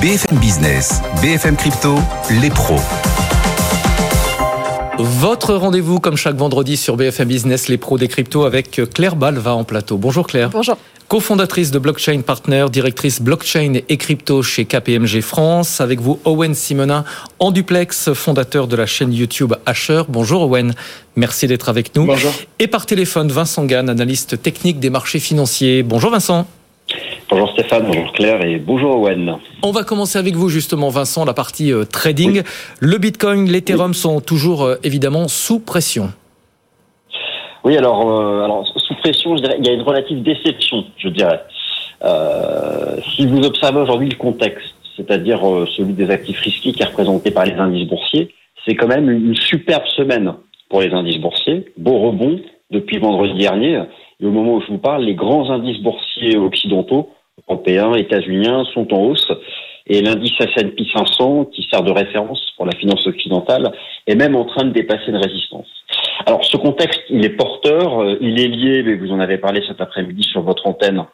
BFM Business, BFM Crypto, les pros. Votre rendez-vous, comme chaque vendredi sur BFM Business, les pros des cryptos, avec Claire Balva en plateau. Bonjour Claire. Bonjour. Cofondatrice de Blockchain Partner, directrice blockchain et crypto chez KPMG France. Avec vous, Owen Simonin, en duplex, fondateur de la chaîne YouTube Asher. Bonjour Owen. Merci d'être avec nous. Bonjour. Et par téléphone, Vincent Gann, analyste technique des marchés financiers. Bonjour Vincent. Bonjour Stéphane, bonjour Claire et bonjour Owen. On va commencer avec vous justement Vincent, la partie euh, trading. Le Bitcoin, l'Ethereum sont toujours euh, évidemment sous pression. Oui, alors, euh, alors sous pression, je dirais, il y a une relative déception, je dirais. si vous observez aujourd'hui le contexte, c'est-à-dire celui des actifs risqués qui est représenté par les indices boursiers, c'est quand même une superbe semaine pour les indices boursiers. Beau rebond depuis vendredi dernier. Et au moment où je vous parle, les grands indices boursiers occidentaux européens, états-uniens sont en hausse. Et l'indice S&P 500, qui sert de référence pour la finance occidentale, est même en train de dépasser une résistance. Alors ce contexte, il est porteur, euh, il est lié, mais vous en avez parlé cet après-midi sur votre antenne,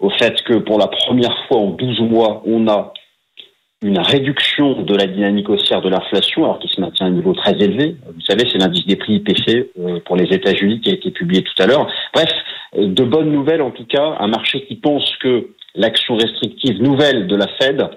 au fait que pour la première fois en 12 mois, on a une réduction de la dynamique haussière de l'inflation, alors qu'il se maintient à un niveau très élevé. Vous savez, c'est l'indice des prix IPC euh, pour les États-Unis qui a été publié tout à l'heure. Bref, euh, de bonnes nouvelles en tout cas, un marché qui pense que l'action restrictive nouvelle de la Fed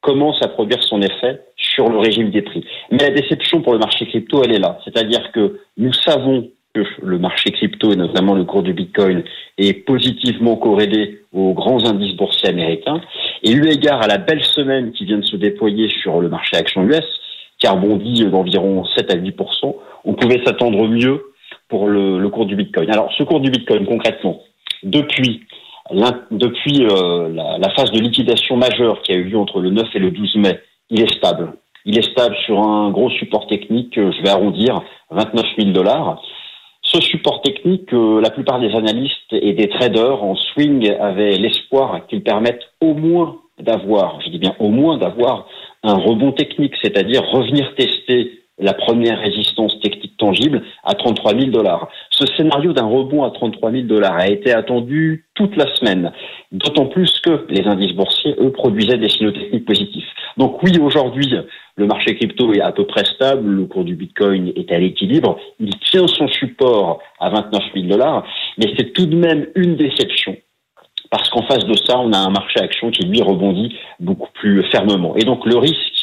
commence à produire son effet sur le régime des prix. Mais la déception pour le marché crypto, elle est là. C'est-à-dire que nous savons que le marché crypto et notamment le cours du Bitcoin est positivement corrélé aux grands indices boursiers américains. Et eu égard à la belle semaine qui vient de se déployer sur le marché action US, qui a rebondi d'environ 7 à 8% on pouvait s'attendre mieux pour le, le, cours du Bitcoin. Alors, ce cours du Bitcoin, concrètement, depuis, depuis euh, la, la phase de liquidation majeure qui a eu lieu entre le 9 et le 12 mai, il est stable. Il est stable sur un gros support technique, je vais arrondir, 29 000 dollars. Ce support technique, euh, la plupart des analystes et des traders en swing avaient l'espoir qu'il permette au moins d'avoir, je dis bien au moins d'avoir un rebond technique, c'est-à-dire revenir tester la première résistance technique tangible à 33 000 dollars. Ce scénario d'un rebond à 33 000 dollars a été attendu toute la semaine, d'autant plus que les indices boursiers, eux, produisaient des signaux techniques positifs. Donc oui, aujourd'hui, le marché crypto est à peu près stable, le cours du Bitcoin est à l'équilibre, il tient son support à 29 000 dollars, mais c'est tout de même une déception parce qu'en face de ça, on a un marché action qui lui rebondit beaucoup plus fermement. Et donc le risque,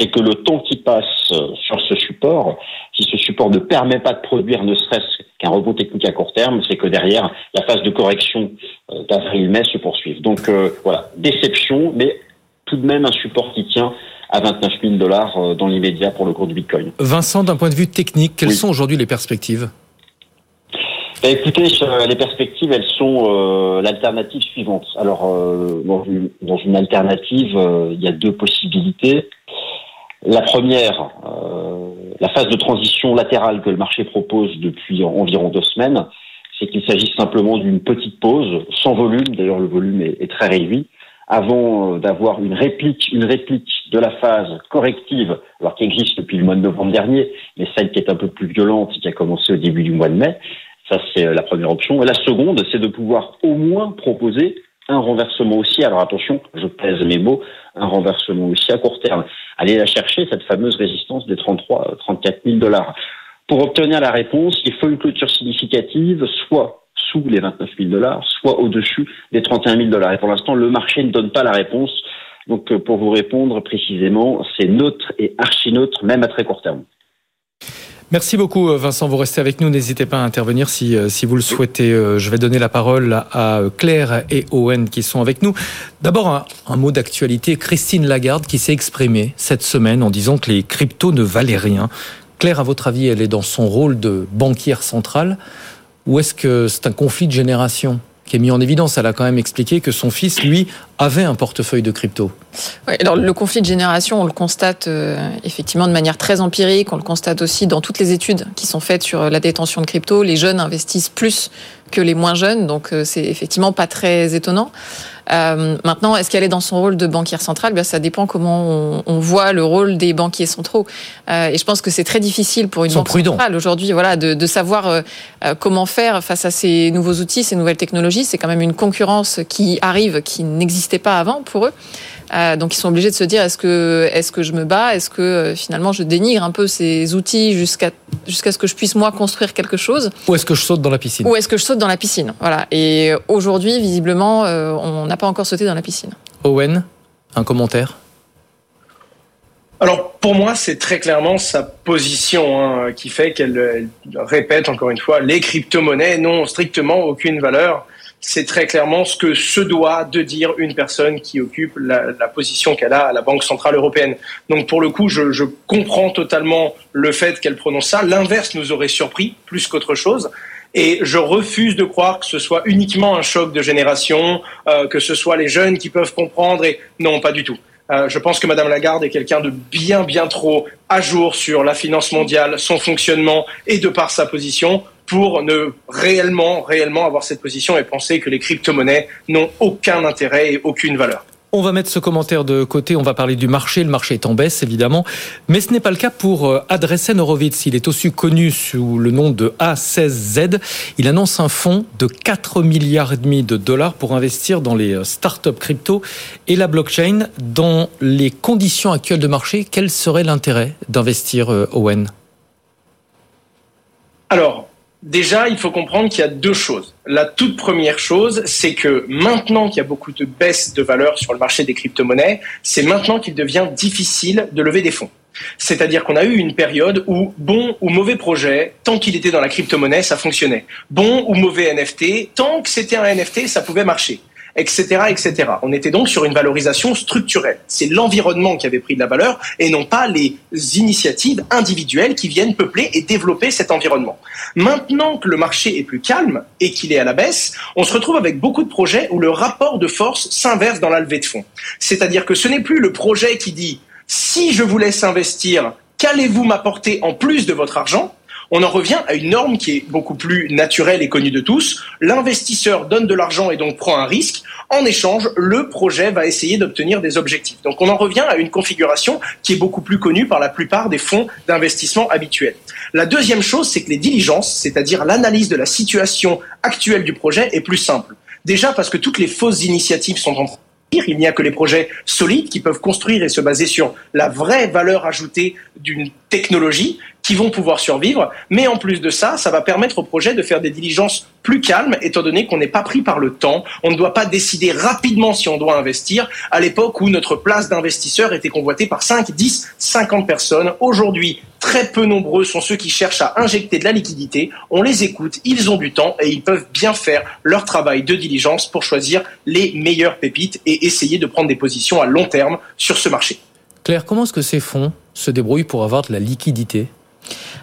c'est que le temps qui passe euh, sur ce support, si ce support ne permet pas de produire ne serait-ce qu'un rebond technique à court terme, c'est que derrière, la phase de correction euh, d'avril-mai se poursuive. Donc euh, voilà, déception, mais tout de même un support qui tient à 29 000 dollars dans l'immédiat pour le cours du Bitcoin. Vincent, d'un point de vue technique, quelles sont aujourd'hui les perspectives? Ben, écoutez, les perspectives, elles sont euh, l'alternative suivante. Alors, euh, dans, une, dans, une, alternative, euh, il y a deux possibilités. La première, la phase de transition latérale que le marché propose depuis environ deux semaines, c'est qu'il s'agit simplement d'une petite pause, sans volume, d'ailleurs le volume est, très réduit, avant d'avoir une réplique, une réplique de la phase corrective, alors qui existe depuis le mois de novembre dernier, mais celle qui est un peu plus violente, qui a commencé au début du mois de mai, ça, c'est euh, la première option. Et la seconde, c'est de pouvoir au moins proposer un renversement aussi. Alors attention, je pèse mes mots, un renversement aussi à court terme. Allez la chercher, cette fameuse résistance des 33, 34 000 dollars. Pour obtenir la réponse, il faut une clôture significative, soit sous les 29 000 dollars, soit au-dessus des 31 000 dollars. Et pour l'instant, le marché ne donne pas la réponse. Donc, euh, pour vous répondre précisément, c'est neutre et archi-neutre, même à très court terme. Merci beaucoup Vincent, vous restez avec nous, n'hésitez pas à intervenir si, euh, si vous le souhaitez. Euh, je vais donner la parole à Claire et Owen qui sont avec nous. D'abord un, un, mot d'actualité, Christine Lagarde qui s'est exprimée cette semaine en disant que les cryptos ne valaient rien. Claire, à votre avis, elle est dans son rôle de banquière centrale ou est-ce que c'est un conflit de génération? Qui mis en évidence. Elle a quand même expliqué que son fils, lui, avait un portefeuille de crypto. Oui, alors le conflit de génération, on le constate euh, effectivement de manière très empirique. On le constate aussi dans toutes les études qui sont faites sur la détention de crypto. Les jeunes investissent plus que les moins jeunes, donc euh, c'est effectivement pas très étonnant. Euh, maintenant, est-ce qu'elle est dans son rôle de banquière centrale? Bien, ça dépend comment on, on, voit le rôle des banquiers centraux. Euh, et je pense que c'est très difficile pour une banque centrale aujourd'hui, voilà, de, de savoir euh, euh, comment faire face à ces nouveaux outils, ces nouvelles technologies. C'est quand même une concurrence qui arrive, qui n'existait pas avant pour eux. Euh, donc ils sont obligés de se dire est-ce que est-ce que je me bats, est-ce que euh, finalement je dénigre un peu ces outils jusqu'à jusqu'à ce que je puisse moi construire quelque chose? Ou est-ce que je saute dans la piscine? Ou est-ce que je saute dans la piscine? Voilà. Et aujourd'hui, visiblement, euh, on n'a pas encore sauté dans la piscine. Owen, un commentaire? Alors pour moi, c'est très clairement sa position hein, qui fait qu'elle répète encore une fois, les crypto-monnaies n'ont strictement aucune valeur. C'est très clairement ce que se doit de dire une personne qui occupe la, position qu'elle a à la Banque centrale européenne. Donc pour le coup, je, je comprends totalement le fait qu'elle prononce ça. L'inverse nous aurait surpris plus qu'autre chose. Et je refuse de croire que ce soit uniquement un choc de génération, euh, que ce soit les jeunes qui peuvent comprendre. Et non, pas du tout. Euh, je pense que Madame Lagarde est quelqu'un de bien, bien trop à jour sur la finance mondiale, son fonctionnement et de par sa position pour ne réellement, réellement avoir cette position et penser que les crypto-monnaies n'ont aucun intérêt et aucune valeur. On va mettre ce commentaire de côté, on va parler du marché. Le marché est en baisse, évidemment. Mais ce n'est pas le cas pour euh, Adressen Horowitz. Il est aussi connu sous le nom de A16Z. Il annonce un fonds de 4 milliards et demi de dollars pour investir dans les euh, startups crypto et la blockchain. Dans les conditions actuelles de marché, quel serait l'intérêt d'investir euh, Owen? Alors, Déjà, il faut comprendre qu'il y a deux choses. La toute première chose, c'est que maintenant qu'il y a beaucoup de baisse de valeur sur le marché des crypto-monnaies, c'est maintenant qu'il devient difficile de lever des fonds. C'est-à-dire qu'on a eu une période où bon ou mauvais projet, tant qu'il était dans la crypto-monnaie, ça fonctionnait. Bon ou mauvais NFT, tant que c'était un NFT, ça pouvait marcher etc., etc. On était donc sur une valorisation structurelle. C'est l'environnement qui avait pris de la valeur et non pas les initiatives individuelles qui viennent peupler et développer cet environnement. Maintenant que le marché est plus calme et qu'il est à la baisse, on se retrouve avec beaucoup de projets où le rapport de force s'inverse dans la levée de fonds. C'est-à-dire que ce n'est plus le projet qui dit si je vous laisse investir, qu'allez-vous m'apporter en plus de votre argent? On en revient à une norme qui est beaucoup plus naturelle et connue de tous. L'investisseur donne de l'argent et donc prend un risque. En échange, le projet va essayer d'obtenir des objectifs. Donc on en revient à une configuration qui est beaucoup plus connue par la plupart des fonds d'investissement habituels. La deuxième chose, c'est que les diligences, c'est-à-dire l'analyse de la situation actuelle du projet, est plus simple. Déjà parce que toutes les fausses initiatives sont en il n'y a que les projets solides qui peuvent construire et se baser sur la vraie valeur ajoutée d'une technologie qui vont pouvoir survivre. Mais en plus de ça, ça va permettre au projet de faire des diligences plus calmes, étant donné qu'on n'est pas pris par le temps. On ne doit pas décider rapidement si on doit investir, à l'époque où notre place d'investisseur était convoitée par 5, 10, 50 personnes. Aujourd'hui, très peu nombreux sont ceux qui cherchent à injecter de la liquidité. On les écoute, ils ont du temps et ils peuvent bien faire leur travail de diligence pour choisir les meilleures pépites et essayer de prendre des positions à long terme sur ce marché. Claire, comment est-ce que ces fonds se débrouillent pour avoir de la liquidité?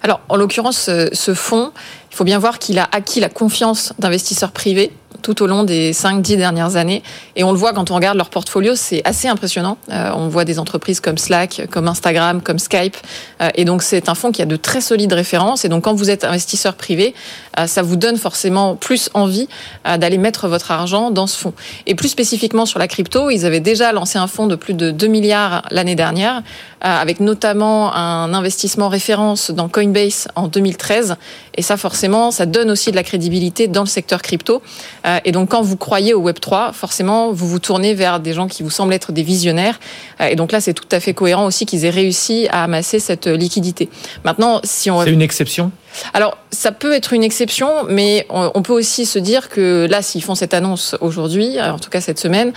Alors, en l'occurrence, ce fonds, il faut bien voir qu'il a acquis la confiance d'investisseurs privés tout au long des 5-10 dernières années. Et on le voit quand on regarde leur portfolio, c'est assez impressionnant. Euh, on voit des entreprises comme Slack, comme Instagram, comme Skype. Euh, et donc c'est un fonds qui a de très solides références. Et donc quand vous êtes investisseur privé, euh, ça vous donne forcément plus envie d'aller mettre votre argent dans ce fonds. Et plus spécifiquement sur la crypto, ils avaient déjà lancé un fonds de plus de 2 milliards l'année dernière, avec notamment un investissement référence dans Coinbase en 2013. Et ça forcément, ça donne aussi de la crédibilité dans le secteur crypto. Euh, et donc, quand vous croyez au Web 3, forcément, vous vous tournez vers des gens qui vous semblent être des visionnaires. Euh, et donc là, c'est tout à fait cohérent aussi qu'ils aient réussi à amasser cette liquidité. Maintenant, si on... C'est une exception? Alors, ça peut être une exception, mais on peut aussi se dire que là, s'ils font cette annonce aujourd'hui, euh, en tout cas cette semaine,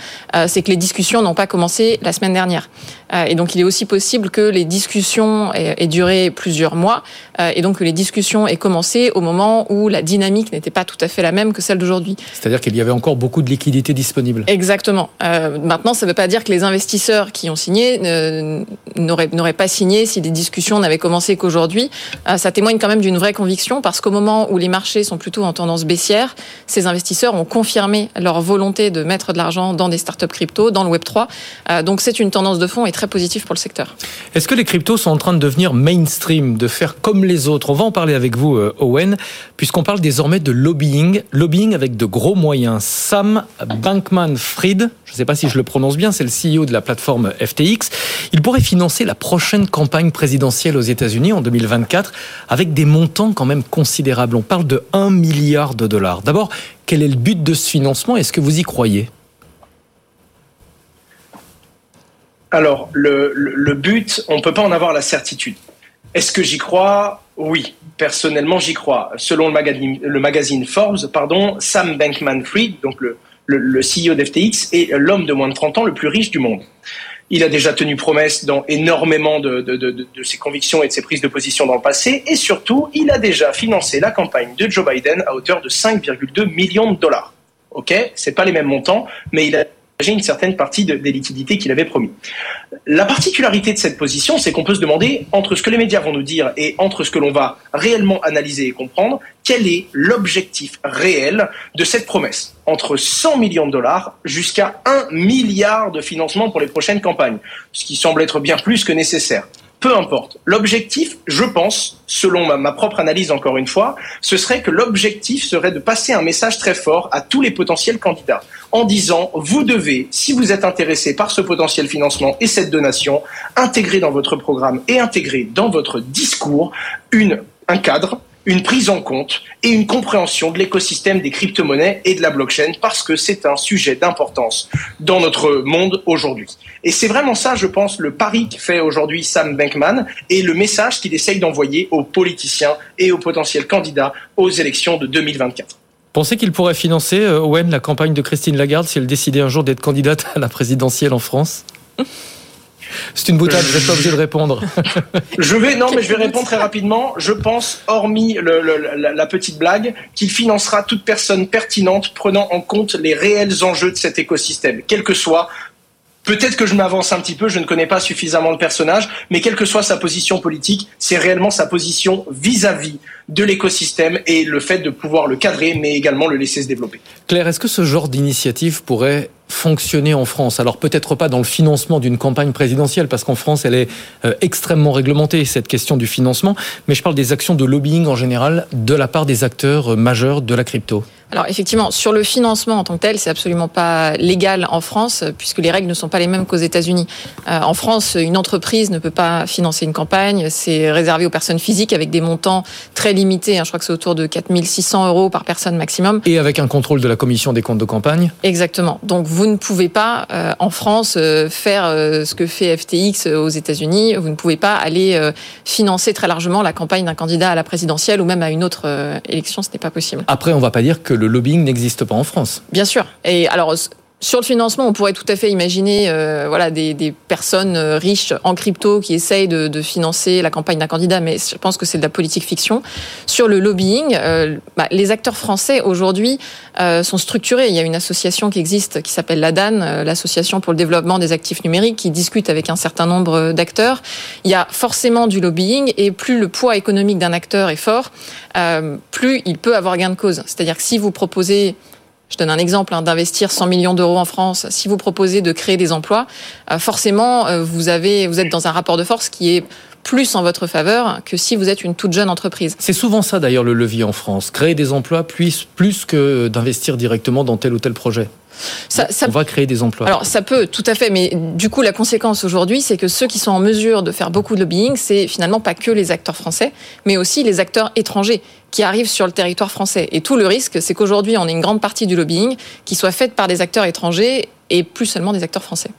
c'est que les discussions n'ont pas commencé la semaine dernière. Euh, et donc, il est aussi possible que les discussions aient duré plusieurs mois, et donc que les discussions aient commencé au moment où la dynamique n'était pas tout à fait la même que celle d'aujourd'hui. C'est-à-dire qu'il y avait encore beaucoup de liquidités disponibles. Exactement. maintenant, ça ne veut pas dire que les investisseurs qui ont signé n'auraient pas signé si les discussions n'avaient commencé qu'aujourd'hui. ça témoigne quand même d'une vraie conviction parce qu'au moment où les marchés sont plutôt en tendance baissière, ces investisseurs ont confirmé leur volonté de mettre de l'argent dans des startups crypto, dans le Web 3. Euh, donc c'est une tendance de fond et très positive pour le secteur. Est-ce que les cryptos sont en train de devenir mainstream, de faire comme les autres? On va en parler avec vous, euh, Owen, puisqu'on parle désormais de lobbying, lobbying avec de gros moyens. Sam Bankman-Fried, je ne sais pas si je le prononce bien, c'est le CEO de la plateforme FTX. Il pourrait financer la prochaine campagne présidentielle aux États-Unis en 2024 avec des montants quand même considérable. On parle de 1 milliard de dollars. D'abord, quel est le but de ce financement? Est-ce que vous y croyez? Alors, le, le, but, on ne peut pas en avoir la certitude. Est-ce que j'y crois? Oui, personnellement, j'y crois. Selon le magazine, Forbes, pardon, Sam Bankman-Fried, donc le, le, le CEO d'FTX, est l'homme de moins de 30 ans le plus riche du monde. Il a déjà tenu promesse dans énormément de, de, de, de, ses convictions et de ses prises de position dans le passé. Et surtout, il a déjà financé la campagne de Joe Biden à hauteur de 5,2 millions de dollars. OK? C'est pas les mêmes montants, mais il a une certaine partie de, des liquidités qu'il avait promis. La particularité de cette position, c'est qu'on peut se demander, entre ce que les médias vont nous dire et entre ce que l'on va réellement analyser et comprendre, quel est l'objectif réel de cette promesse? Entre 100 millions de dollars jusqu'à 1 milliard de financement pour les prochaines campagnes, ce qui semble être bien plus que nécessaire peu importe. L'objectif, je pense, selon ma, propre analyse encore une fois, ce serait que l'objectif serait de passer un message très fort à tous les potentiels candidats en disant, vous devez, si vous êtes intéressé par ce potentiel financement et cette donation, intégrer dans votre programme et intégrer dans votre discours une, un cadre une prise en compte et une compréhension de l'écosystème des crypto-monnaies et de la blockchain parce que c'est un sujet d'importance dans notre monde aujourd'hui. Et c'est vraiment ça, je pense, le pari que fait aujourd'hui Sam Bankman et le message qu'il essaye d'envoyer aux politiciens et aux potentiels candidats aux élections de 2024. Pensez qu'il pourrait financer, euh, Owen, la campagne de Christine Lagarde si elle décidait un jour d'être candidate à la présidentielle en France? C'est une boutade, vous n'êtes pas obligé de répondre. je vais, non, mais je vais répondre très rapidement. Je pense, hormis la, petite blague, qu'il financera toute personne pertinente prenant en compte les réels enjeux de cet écosystème, quel que soit Peut-être que je m'avance un petit peu, je ne connais pas suffisamment le personnage, mais quelle que soit sa position politique, c'est réellement sa position vis-à-vis de l'écosystème et le fait de pouvoir le cadrer, mais également le laisser se développer. Claire, est-ce que ce genre d'initiative pourrait fonctionner en France? Alors peut-être pas dans le financement d'une campagne présidentielle, parce qu'en France, elle est euh, extrêmement réglementée, cette question du financement, mais je parle des actions de lobbying en général de la part des acteurs euh, majeurs de la crypto. Alors effectivement, sur le financement en tant que tel, c'est absolument pas légal en France, puisque les règles ne sont pas les mêmes qu'aux États-Unis. Euh, en France, une entreprise ne peut pas financer une campagne, c'est réservé aux personnes physiques avec des montants très limités. Hein. je crois que c'est autour de 4600 euros par personne maximum. Et avec un contrôle de la commission des comptes de campagne Exactement. Donc vous ne pouvez pas, euh, en France, euh, faire ce que fait FTX aux États-Unis. Vous ne pouvez pas aller financer très largement la campagne d'un candidat à la présidentielle ou même à une autre élection. Ce n'est pas possible. Après, on ne va pas dire que le lobbying n'existe pas en France. Bien sûr. Et alors, sur le financement, on pourrait tout à fait imaginer euh, voilà, des, des, personnes euh, riches en crypto qui essayent de, de financer la campagne d'un candidat, mais je pense que c'est de la politique fiction. Sur le lobbying, euh, bah, les acteurs français aujourd'hui euh, sont structurés. Il y a une association qui existe qui s'appelle l'ADAN, l'Association pour le développement des actifs numériques, qui discute avec un certain nombre d'acteurs. Il y a forcément du lobbying et plus le poids économique d'un acteur est fort, plus il peut avoir gain de cause. C'est-à-dire que si vous proposez je donne un exemple hein, d'investir 100 millions d'euros en France. Si vous proposez de créer des emplois, euh, forcément, euh, vous êtes dans un rapport de force qui est plus en votre faveur que si vous êtes une toute jeune entreprise. C'est souvent ça d'ailleurs le levier en France, créer des emplois plus, plus que d'investir directement dans tel ou tel projet. Ça, ça, on va créer des emplois. Alors ça peut, tout à fait, mais du coup la conséquence aujourd'hui, c'est que ceux qui sont en mesure de faire beaucoup de lobbying, c'est finalement pas que les acteurs français, mais aussi les acteurs étrangers qui arrivent sur le territoire français. Et tout le risque, c'est qu'aujourd'hui, on ait une grande partie du lobbying qui soit faite par des acteurs étrangers et plus seulement des acteurs français.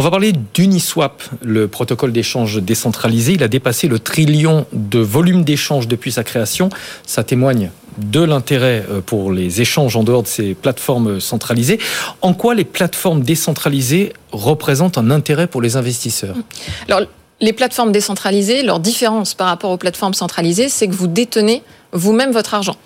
On va parler d'Uniswap, le protocole d'échange décentralisé. Il a dépassé le trillion de volume d'échange depuis sa création. Ça témoigne de l'intérêt euh, pour les échanges en dehors de ces plateformes centralisées. En quoi les plateformes décentralisées représentent un intérêt pour les investisseurs? Alors, les plateformes décentralisées, leur différence par rapport aux plateformes centralisées, c'est que vous détenez vous-même votre argent.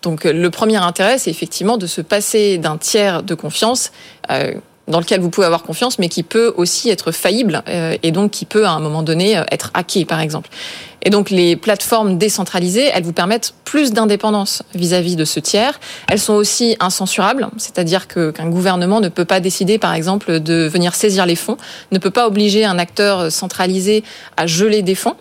Donc le premier intérêt, c'est effectivement de se passer d'un tiers de confiance. Euh, dans lequel vous pouvez avoir confiance, mais qui peut aussi être faillible euh, et donc qui peut à un moment donné euh, être hacké, par exemple. Et donc les plateformes décentralisées, elles vous permettent plus d'indépendance vis-à-vis de ce tiers. Elles sont aussi incensurables, c'est-à-dire que qu'un gouvernement ne peut pas décider, par exemple, de venir saisir les fonds, ne peut pas obliger un acteur centralisé à geler des fonds.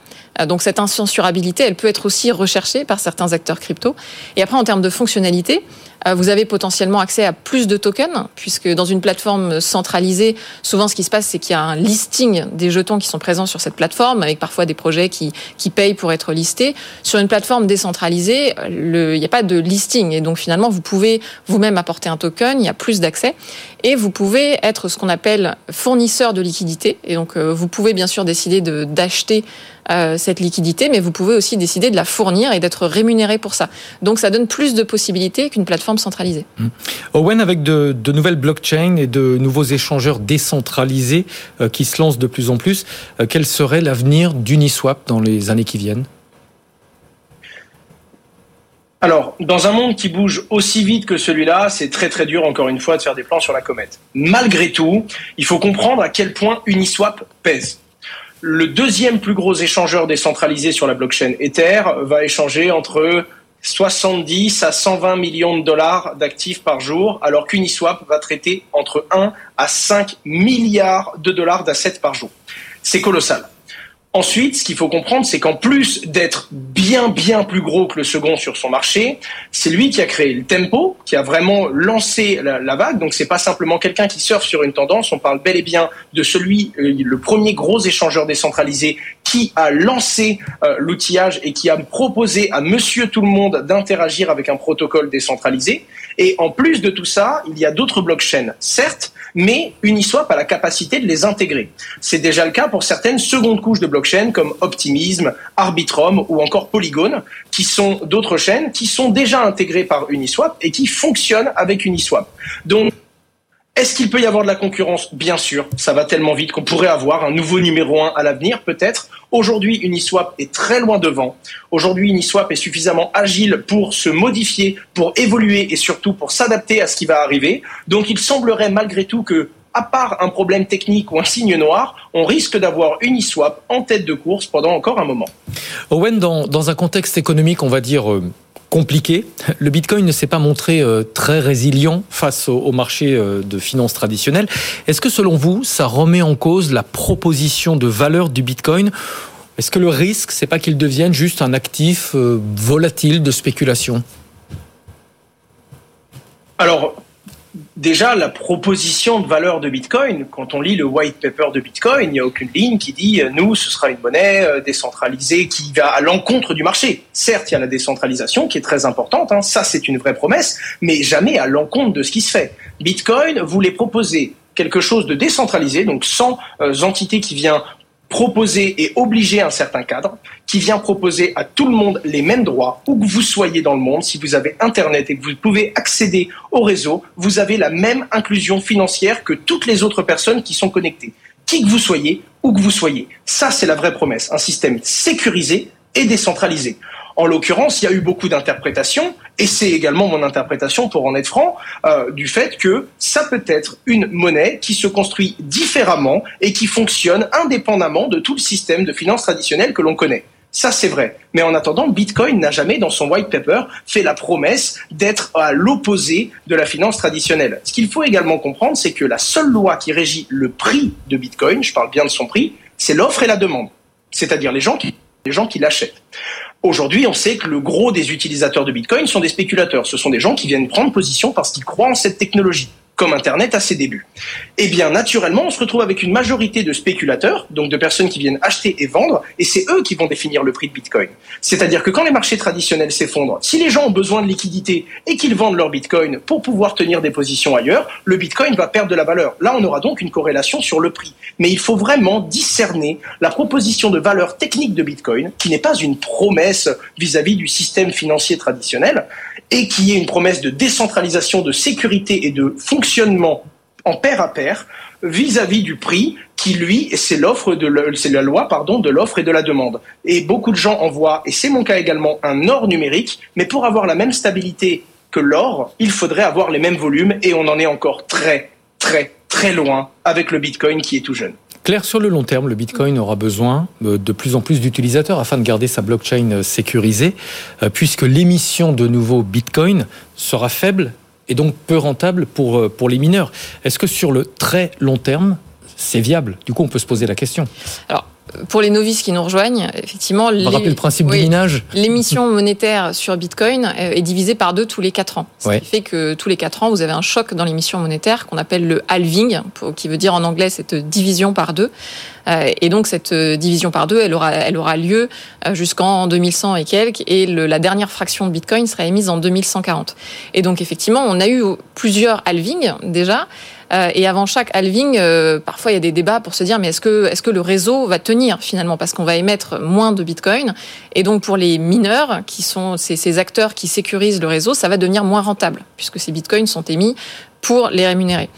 Donc cette incensurabilité, elle peut être aussi recherchée par certains acteurs crypto. Et après, en termes de fonctionnalité, euh, vous avez potentiellement accès à plus de tokens, puisque dans une plateforme centralisée, souvent ce qui se passe, c'est qu'il y a un listing des jetons qui sont présents sur cette plateforme, avec parfois des projets qui, qui payent pour être listés. Sur une plateforme décentralisée, le, il n'y a pas de listing, et donc finalement, vous pouvez vous-même apporter un token, il y a plus d'accès, et vous pouvez être ce qu'on appelle fournisseur de liquidité, et donc euh, vous pouvez bien sûr décider d'acheter euh, cette liquidité, mais vous pouvez aussi décider de la fournir et d'être rémunéré pour ça. Donc ça donne plus de possibilités qu'une plateforme centralisée. Mmh. Owen, avec de, nouvelles blockchains et de nouveaux échangeurs décentralisés euh, qui se lancent de plus en plus, euh, quel serait l'avenir d'Uniswap dans les années qui viennent? Alors, dans un monde qui bouge aussi vite que celui-là, c'est très très dur, encore une fois, de faire des plans sur la comète. Malgré tout, il faut comprendre à quel point Uniswap pèse le deuxième plus gros échangeur décentralisé sur la blockchain Ether va échanger entre 70 à 120 millions de dollars d'actifs par jour, alors qu'Uniswap va traiter entre 1 à 5 milliards de dollars d'assets par jour. C'est colossal. Ensuite, ce qu'il faut comprendre, c'est qu'en plus d'être bien, bien plus gros que le second sur son marché, c'est lui qui a créé le tempo, qui a vraiment lancé la, vague. Donc, c'est pas simplement quelqu'un qui surfe sur une tendance. On parle bel et bien de celui, euh, le premier gros échangeur décentralisé qui a lancé euh, l'outillage et qui a proposé à monsieur tout le monde d'interagir avec un protocole décentralisé. Et en plus de tout ça, il y a d'autres blockchains, certes, mais Uniswap a la capacité de les intégrer. C'est déjà le cas pour certaines secondes couches de blockchain comme Optimism, Arbitrum ou encore Polygon, qui sont d'autres chaînes qui sont déjà intégrées par Uniswap et qui fonctionnent avec Uniswap. Donc, est-ce qu'il peut y avoir de la concurrence? Bien sûr, ça va tellement vite qu'on pourrait avoir un nouveau numéro un à l'avenir, peut-être. Aujourd'hui, Uniswap est très loin devant. Aujourd'hui, Uniswap est suffisamment agile pour se modifier, pour évoluer et surtout pour s'adapter à ce qui va arriver. Donc, il semblerait malgré tout que à part un problème technique ou un signe noir, on risque d'avoir Uniswap en tête de course pendant encore un moment. Owen, dans, dans un contexte économique, on va dire, euh, compliqué. Le Bitcoin ne s'est pas montré euh, très résilient face au, marché euh, de finances traditionnelles. Est-ce que selon vous, ça remet en cause la proposition de valeur du Bitcoin? Est-ce que le risque, c'est pas qu'il devienne juste un actif euh, volatile de spéculation? Alors, déjà, la proposition de valeur de Bitcoin, quand on lit le white paper de Bitcoin, il n'y a aucune ligne qui dit euh, nous, ce sera une monnaie euh, décentralisée qui va à l'encontre du marché. Certes, il y a la décentralisation qui est très importante, hein, ça c'est une vraie promesse, mais jamais à l'encontre de ce qui se fait. Bitcoin voulait proposer quelque chose de décentralisé, donc sans euh, entité qui vient proposer et obliger un certain cadre qui vient proposer à tout le monde les mêmes droits, où que vous soyez dans le monde. Si vous avez Internet et que vous pouvez accéder au réseau, vous avez la même inclusion financière que toutes les autres personnes qui sont connectées. Qui que vous soyez, où que vous soyez. Ça, c'est la vraie promesse. Un système sécurisé et décentralisé. En l'occurrence, il y a eu beaucoup d'interprétations, et c'est également mon interprétation, pour en être franc, euh, du fait que ça peut être une monnaie qui se construit différemment et qui fonctionne indépendamment de tout le système de finances traditionnel que l'on connaît. Ça, c'est vrai. Mais en attendant, Bitcoin n'a jamais, dans son white paper, fait la promesse d'être à l'opposé de la finance traditionnelle. Ce qu'il faut également comprendre, c'est que la seule loi qui régit le prix de Bitcoin, je parle bien de son prix, c'est l'offre et la demande. C'est-à-dire les gens qui, les gens qui l'achètent. Aujourd'hui, on sait que le gros des utilisateurs de Bitcoin sont des spéculateurs. Ce sont des gens qui viennent prendre position parce qu'ils croient en cette technologie comme Internet à ses débuts. Eh bien, naturellement, on se retrouve avec une majorité de spéculateurs, donc de personnes qui viennent acheter et vendre, et c'est eux qui vont définir le prix de Bitcoin. C'est-à-dire que quand les marchés traditionnels s'effondrent, si les gens ont besoin de liquidité et qu'ils vendent leur Bitcoin pour pouvoir tenir des positions ailleurs, le Bitcoin va perdre de la valeur. Là, on aura donc une corrélation sur le prix. Mais il faut vraiment discerner la proposition de valeur technique de Bitcoin, qui n'est pas une promesse vis-à-vis -vis du système financier traditionnel, et qui est une promesse de décentralisation, de sécurité et de fonctionnement en pair à pair vis-à-vis du prix qui lui c'est l'offre de la loi pardon de l'offre et de la demande. Et beaucoup de gens en voient et c'est mon cas également un or numérique mais pour avoir la même stabilité que l'or il faudrait avoir les mêmes volumes et on en est encore très très très loin avec le bitcoin qui est tout jeune Claire, sur le long terme, le Bitcoin aura besoin euh, de plus en plus d'utilisateurs afin de garder sa blockchain euh, sécurisée, euh, puisque l'émission de nouveaux Bitcoin sera faible et donc peu rentable pour, pour les mineurs. Est-ce que sur le très long terme, c'est viable? Du coup, on peut se poser la question. Pour les novices qui nous rejoignent, effectivement, rappeler le principe du minage. L'émission monétaire sur Bitcoin euh, est divisée par deux tous les quatre ans. Ce Ouais. qui fait que tous les quatre ans, vous avez un choc dans l'émission monétaire qu'on appelle le halving, qui veut dire en anglais cette division par deux. Euh, Et donc cette euh, division par deux, elle aura, elle aura lieu jusqu'en 2100 et quelques, et le- la dernière fraction de Bitcoin sera émise en 2140. Et donc effectivement, on a eu plusieurs halvings déjà. Euh, et avant chaque halving, euh, parfois il y a des débats pour se dire mais est-ce que est-ce que le réseau va tenir finalement? Parce qu'on va émettre moins de Bitcoin et donc pour les mineurs qui sont ces, ces acteurs qui sécurisent le réseau, ça va devenir moins rentable puisque ces Bitcoins sont émis pour les rémunérer.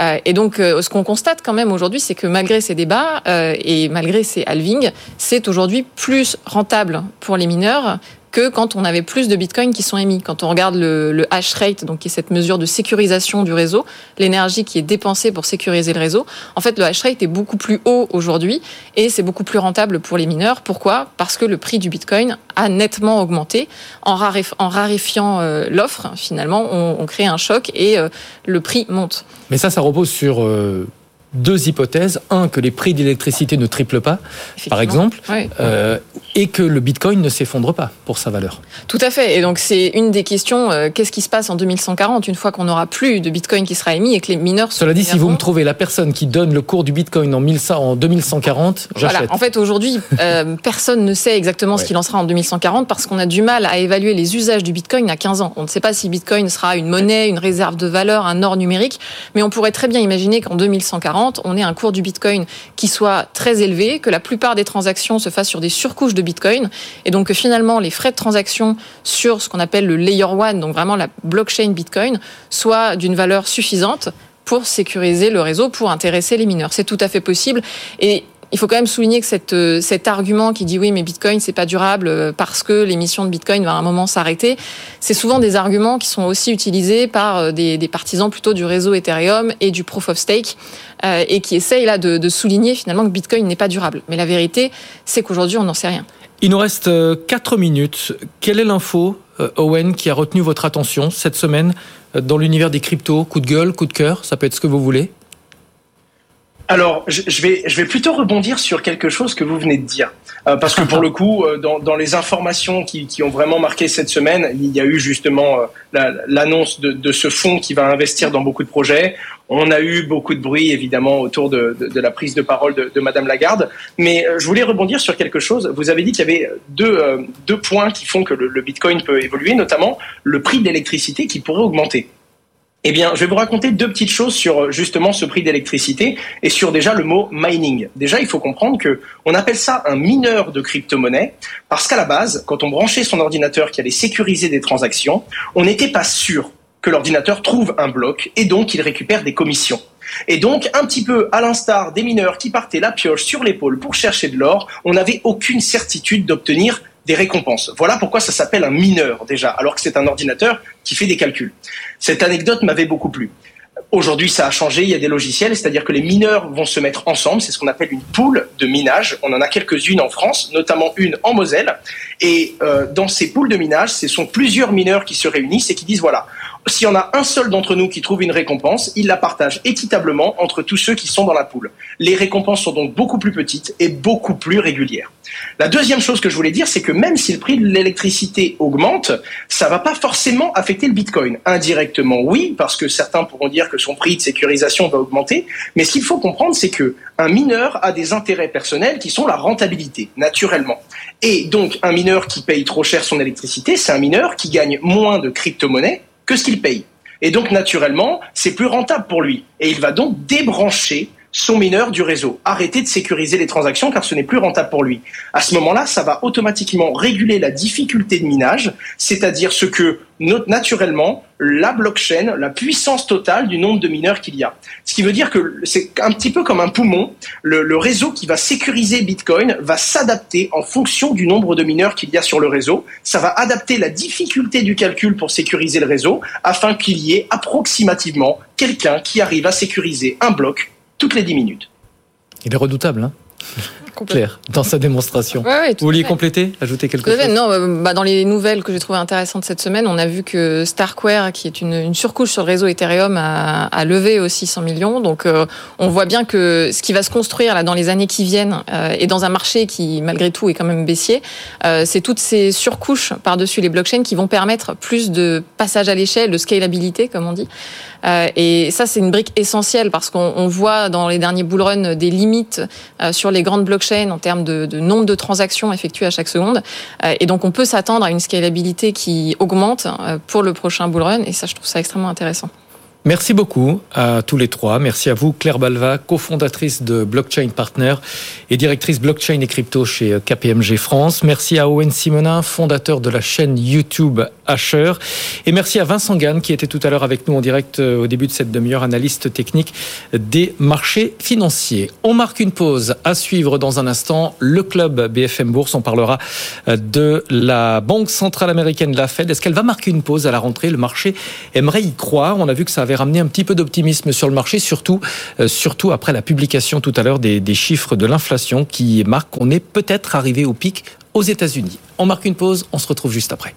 Euh, et donc, ce qu'on constate quand même aujourd'hui, c'est que malgré ces débats et malgré ces halvings, c'est aujourd'hui plus rentable pour les mineurs que quand on avait plus de bitcoins qui sont émis. Quand on regarde le, hash rate, donc qui est cette mesure de sécurisation du réseau, l'énergie qui est dépensée pour sécuriser le réseau, en fait, le hash rate est beaucoup plus haut aujourd'hui et c'est beaucoup plus rentable pour les mineurs. Pourquoi? Parce que le prix du bitcoin a nettement augmenté en, raréf- en raréfiant euh, l'offre. Finalement, on, on crée un choc et euh, le prix monte. Mais ça, ça repose sur euh, deux hypothèses. Un, que les prix d'électricité ne triplent pas, par exemple, euh, et que le Bitcoin ne s'effondre pas pour sa valeur. Tout à fait. Et donc, c'est une des questions. euh, Qu'est-ce qui se passe en 2140 une fois qu'on n'aura plus de bitcoin qui sera émis et que les mineurs Cela dit, si vous me trouvez la personne qui donne le cours du Bitcoin en, 1100 en 2140, j'achète. Voilà. En fait, aujourd'hui, euh, personne ne sait exactement ce qu'il en sera en 2140 parce qu'on a du mal à évaluer les usages du Bitcoin à 15 ans. On ne sait pas si Bitcoin sera une monnaie, une réserve de valeur, un or numérique, mais on pourrait très bien imaginer qu'en 2140, on ait un cours du Bitcoin qui soit très élevé, que la plupart des transactions se fassent sur des surcouches de Bitcoin, et donc que finalement les frais de transaction sur ce qu'on appelle le layer one, donc vraiment la blockchain Bitcoin, soient d'une valeur suffisante pour sécuriser le réseau, pour intéresser les mineurs. C'est tout à fait possible. Et il faut quand même souligner que euh, cet argument qui dit oui, mais Bitcoin, c'est pas durable euh, parce que l'émission de Bitcoin va à un moment s'arrêter, c'est souvent des arguments qui sont aussi utilisés par euh, des, partisans plutôt du réseau Ethereum et du Proof of Stake et qui essayent là de, de souligner finalement que Bitcoin n'est pas durable. Mais la vérité, c'est qu'aujourd'hui, on n'en sait rien. Il nous reste 4 minutes. Quelle est l'info, Owen, qui a retenu votre attention cette semaine dans l'univers des cryptos? Coup de gueule, coup de cœur, ça peut être ce que vous voulez. Alors, je, vais, je vais plutôt rebondir sur quelque chose que vous venez de dire. Euh, parce que pour le coup, euh, dans, dans les informations qui, qui ont vraiment marqué cette semaine, il y a eu justement euh, la- l'annonce de, de ce fonds qui va investir dans beaucoup de projets. On a eu beaucoup de bruit, évidemment, autour de, de, de la prise de parole de, de Madame Lagarde. Mais euh, je voulais rebondir sur quelque chose. Vous avez dit qu'il y avait deux, euh, deux points qui font que le, le Bitcoin peut évoluer, notamment le prix de l'électricité qui pourrait augmenter. Eh bien, je vais vous raconter deux petites choses sur euh, justement ce prix d'électricité et sur déjà le mot mining. Déjà, il faut comprendre que on appelle ça un mineur de crypto-monnaie parce qu'à la base, quand on branchait son ordinateur qui allait sécuriser des transactions, on n'était pas sûr que l'ordinateur trouve un bloc et donc qu'il récupère des commissions. Et donc, un petit peu à l'instar des mineurs qui partaient la pioche sur l'épaule pour chercher de l'or, on n'avait aucune certitude d'obtenir des récompenses. Voilà pourquoi ça s'appelle un mineur déjà, alors que c'est un ordinateur qui fait des calculs. Cette anecdote m'avait beaucoup plu. Aujourd'hui, ça a changé. Il y a des logiciels, c'est-à-dire que les mineurs vont se mettre ensemble. C'est ce qu'on appelle une pool de minage. On en a quelques-unes en France, notamment une en Moselle. Et euh, dans ces poules de minage, ce sont plusieurs mineurs qui se réunissent et qui disent voilà, s'il y en a un seul d'entre nous qui trouve une récompense, il la partage équitablement entre tous ceux qui sont dans la poule. Les récompenses sont donc beaucoup plus petites et beaucoup plus régulières. La deuxième chose que je voulais dire, c'est que même si le prix de l'électricité augmente, ça va pas forcément affecter le Bitcoin. Indirectement, oui, parce que certains pourront dire que son prix de sécurisation va augmenter. Mais ce qu'il faut comprendre, c'est que un mineur a des intérêts personnels qui sont la rentabilité, naturellement. Et donc, un mineur qui paye trop cher son électricité, c'est un mineur qui gagne moins de crypto-monnaies que ce qu'il paye. Et donc, naturellement, c'est plus rentable pour lui. Et il va donc débrancher son mineur du réseau. Arrêter de sécuriser les transactions car ce n'est plus rentable pour lui. À ce moment-là, ça va automatiquement réguler la difficulté de minage, c'est-à-dire ce que no- naturellement la blockchain, la puissance totale du nombre de mineurs qu'il y a. Ce qui veut dire que c'est un petit peu comme un poumon. Le réseau qui va sécuriser Bitcoin va s'adapter en fonction du nombre de mineurs qu'il y a sur le réseau. Ça va adapter la difficulté du calcul pour sécuriser le réseau afin qu'il y ait approximativement quelqu'un qui arrive à sécuriser un bloc toutes les 10 minutes. Il est redoutable. Hein Claire, dans sa démonstration. Ouais, ouais, tout Vous vouliez fait. compléter, ajouter quelque chose Non, euh, bah, dans les nouvelles que j'ai trouvées intéressantes cette semaine, on a vu que Starkware, qui est une, une surcouche sur le réseau Ethereum, a, a levé aussi 100 millions. Donc, euh, on voit bien que ce qui va se construire là dans les années qui viennent, euh, et dans un marché qui, malgré tout, est quand même baissier, euh, c'est toutes ces surcouches par-dessus les blockchains qui vont permettre plus de passage à l'échelle, de scalabilité, comme on dit. Euh, et ça, c'est une brique essentielle parce qu'on on voit dans les derniers bullruns des limites euh, sur les grandes blockchains en termes de, de nombre de transactions effectuées à chaque seconde. Euh, et donc, on peut s'attendre à une scalabilité qui augmente euh, pour le prochain bullrun. Et ça, je trouve ça extrêmement intéressant. Merci beaucoup à tous les trois. Merci à vous, Claire Balva, cofondatrice de Blockchain Partner et directrice blockchain et crypto chez KPMG France. Merci à Owen Simonin, fondateur de la chaîne YouTube Et merci à Vincent Gann, qui était tout à l'heure avec nous en direct euh, au début de cette demi-heure, analyste technique des marchés financiers. On marque une pause à suivre dans un instant. Le club BFM Bourse, on parlera euh, de la Banque Centrale Américaine, la Fed. Est-ce qu'elle va marquer une pause à la rentrée? Le marché aimerait y croire. On a vu que ça avait ramené un petit peu d'optimisme sur le marché, surtout, euh, surtout après la publication tout à l'heure des, des chiffres de l'inflation qui marquent qu'on est peut-être arrivé au pic aux États-Unis. On marque une pause, on se retrouve juste après.